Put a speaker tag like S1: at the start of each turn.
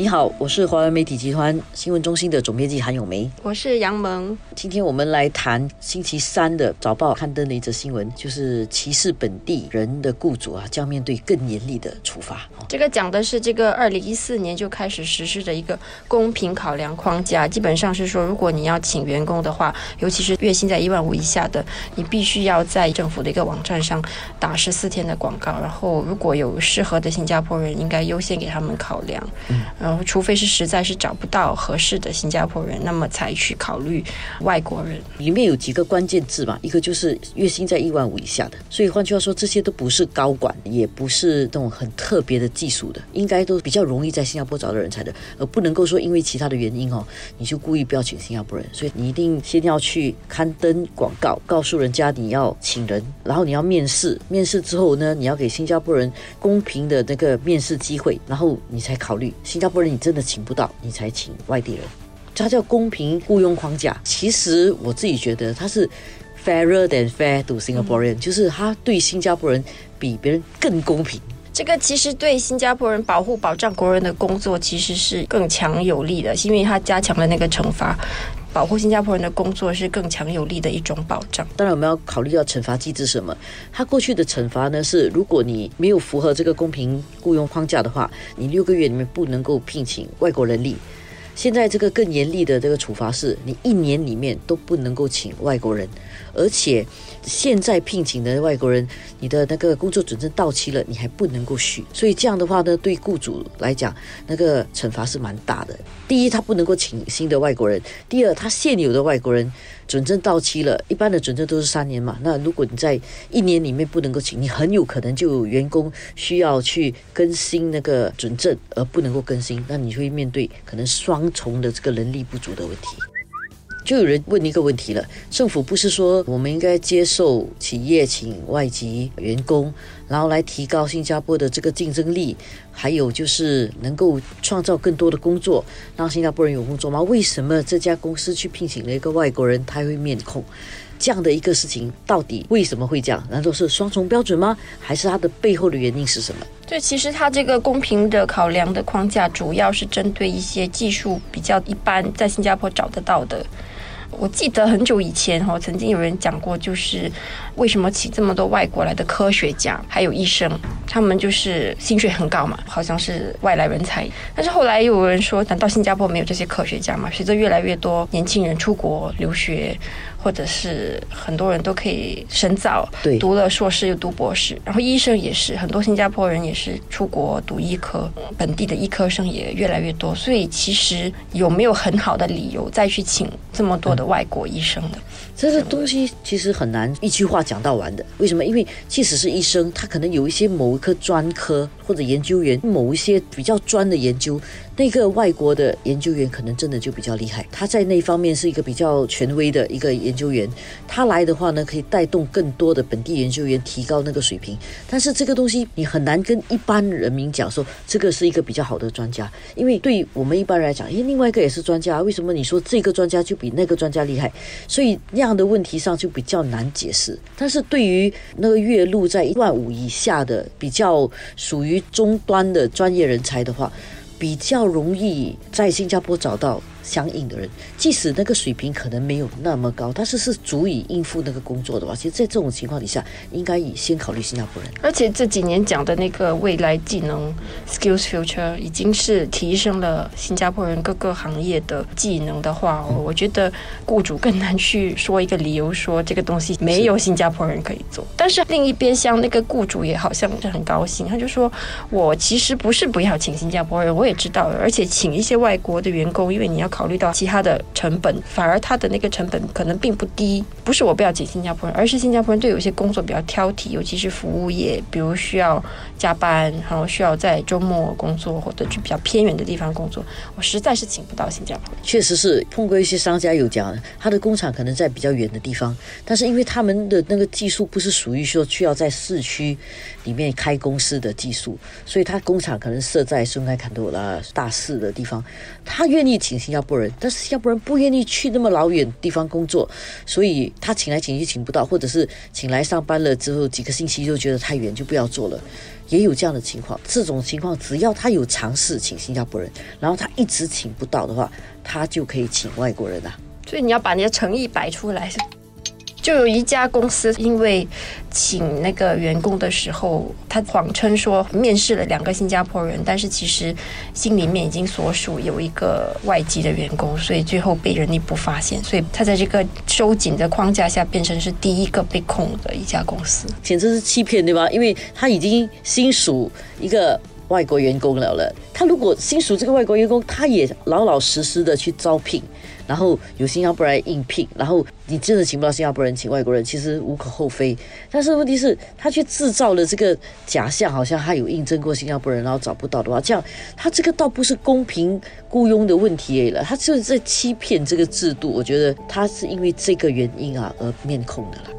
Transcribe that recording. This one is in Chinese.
S1: 你好，我是华为媒体集团新闻中心的总编辑韩永梅。
S2: 我是杨萌。
S1: 今天我们来谈星期三的早报刊登的一则新闻，就是歧视本地人的雇主啊，将面对更严厉的处罚。
S2: 这个讲的是这个二零一四年就开始实施的一个公平考量框架，基本上是说，如果你要请员工的话，尤其是月薪在一万五以下的，你必须要在政府的一个网站上打十四天的广告，然后如果有适合的新加坡人，应该优先给他们考量。嗯。然后，除非是实在是找不到合适的新加坡人，那么才去考虑外国人。
S1: 里面有几个关键字嘛，一个就是月薪在一万五以下的，所以换句话说，这些都不是高管，也不是那种很特别的技术的，应该都比较容易在新加坡找到人才的，而不能够说因为其他的原因哦，你就故意不要请新加坡人。所以你一定先要去刊登广告，告诉人家你要请人，然后你要面试，面试之后呢，你要给新加坡人公平的那个面试机会，然后你才考虑新加坡。不然你真的请不到，你才请外地人。它叫公平雇佣框架。其实我自己觉得它是 fairer than fair to Singaporean，就是它对新加坡人比别人更公平。
S2: 这个其实对新加坡人保护保障国人的工作其实是更强有力的，是因为它加强了那个惩罚。保护新加坡人的工作是更强有力的一种保障。
S1: 当然，我们要考虑到惩罚机制什么？他过去的惩罚呢是，如果你没有符合这个公平雇佣框架的话，你六个月里面不能够聘请外国人力。现在这个更严厉的这个处罚是，你一年里面都不能够请外国人，而且现在聘请的外国人，你的那个工作准证到期了，你还不能够续。所以这样的话呢，对雇主来讲，那个惩罚是蛮大的。第一，他不能够请新的外国人；第二，他现有的外国人。准证到期了，一般的准证都是三年嘛。那如果你在一年里面不能够请，你很有可能就有员工需要去更新那个准证，而不能够更新，那你会面对可能双重的这个人力不足的问题。就有人问一个问题了：政府不是说我们应该接受企业请外籍员工，然后来提高新加坡的这个竞争力，还有就是能够创造更多的工作，让新加坡人有工作吗？为什么这家公司去聘请了一个外国人，他会面控这样的一个事情？到底为什么会这样？难道是双重标准吗？还是它的背后的原因是什么？
S2: 对，其实它这个公平的考量的框架，主要是针对一些技术比较一般，在新加坡找得到的。我记得很久以前哈，曾经有人讲过，就是为什么请这么多外国来的科学家还有医生，他们就是薪水很高嘛，好像是外来人才。但是后来又有人说，难道新加坡没有这些科学家吗？随着越来越多年轻人出国留学。或者是很多人都可以深造，
S1: 对，
S2: 读了硕士又读博士，然后医生也是很多新加坡人也是出国读医科，本地的医科生也越来越多，所以其实有没有很好的理由再去请这么多的外国医生的？
S1: 这个东西其实很难一句话讲到完的。为什么？因为即使是医生，他可能有一些某一科专科或者研究员某一些比较专的研究。那个外国的研究员可能真的就比较厉害，他在那方面是一个比较权威的一个研究员，他来的话呢，可以带动更多的本地研究员提高那个水平。但是这个东西你很难跟一般人民讲说这个是一个比较好的专家，因为对我们一般人来讲，诶，另外一个也是专家，为什么你说这个专家就比那个专家厉害？所以那样的问题上就比较难解释。但是对于那个月入在一万五以下的比较属于中端的专业人才的话，比较容易在新加坡找到。相应的人，即使那个水平可能没有那么高，但是是足以应付那个工作的话，其实，在这种情况底下，应该以先考虑新加坡人。
S2: 而且这几年讲的那个未来技能 （skills future） 已经是提升了新加坡人各个行业的技能的话，我觉得雇主更难去说一个理由，说这个东西没有新加坡人可以做。但是另一边，像那个雇主也好像是很高兴，他就说：“我其实不是不要请新加坡人，我也知道，而且请一些外国的员工，因为你要考。”考虑到其他的成本，反而他的那个成本可能并不低。不是我不要请新加坡人，而是新加坡人对有些工作比较挑剔，尤其是服务业，比如需要加班，然后需要在周末工作或者去比较偏远的地方工作，我实在是请不到新加坡人。
S1: 确实是碰过一些商家有讲，他的工厂可能在比较远的地方，但是因为他们的那个技术不是属于说需要在市区里面开公司的技术，所以他工厂可能设在松开坎多拉大市的地方，他愿意请新加坡。坡人，但是新加坡人不愿意去那么老远地方工作，所以他请来请去请不到，或者是请来上班了之后几个星期就觉得太远就不要做了，也有这样的情况。这种情况只要他有尝试请新加坡人，然后他一直请不到的话，他就可以请外国人啊。
S2: 所以你要把你的诚意摆出来。就有一家公司，因为请那个员工的时候，他谎称说面试了两个新加坡人，但是其实心里面已经所属有一个外籍的员工，所以最后被人力部发现，所以他在这个收紧的框架下，变成是第一个被控的一家公司，
S1: 简直是欺骗，对吧？因为他已经新属一个外国员工了了，他如果新属这个外国员工，他也老老实实的去招聘。然后有新加坡人应聘，然后你真的请不到新加坡人，请外国人，其实无可厚非。但是问题是，他却制造了这个假象，好像他有应征过新加坡人，然后找不到的话，这样他这个倒不是公平雇佣的问题了，他就是在欺骗这个制度。我觉得他是因为这个原因啊而面控的了。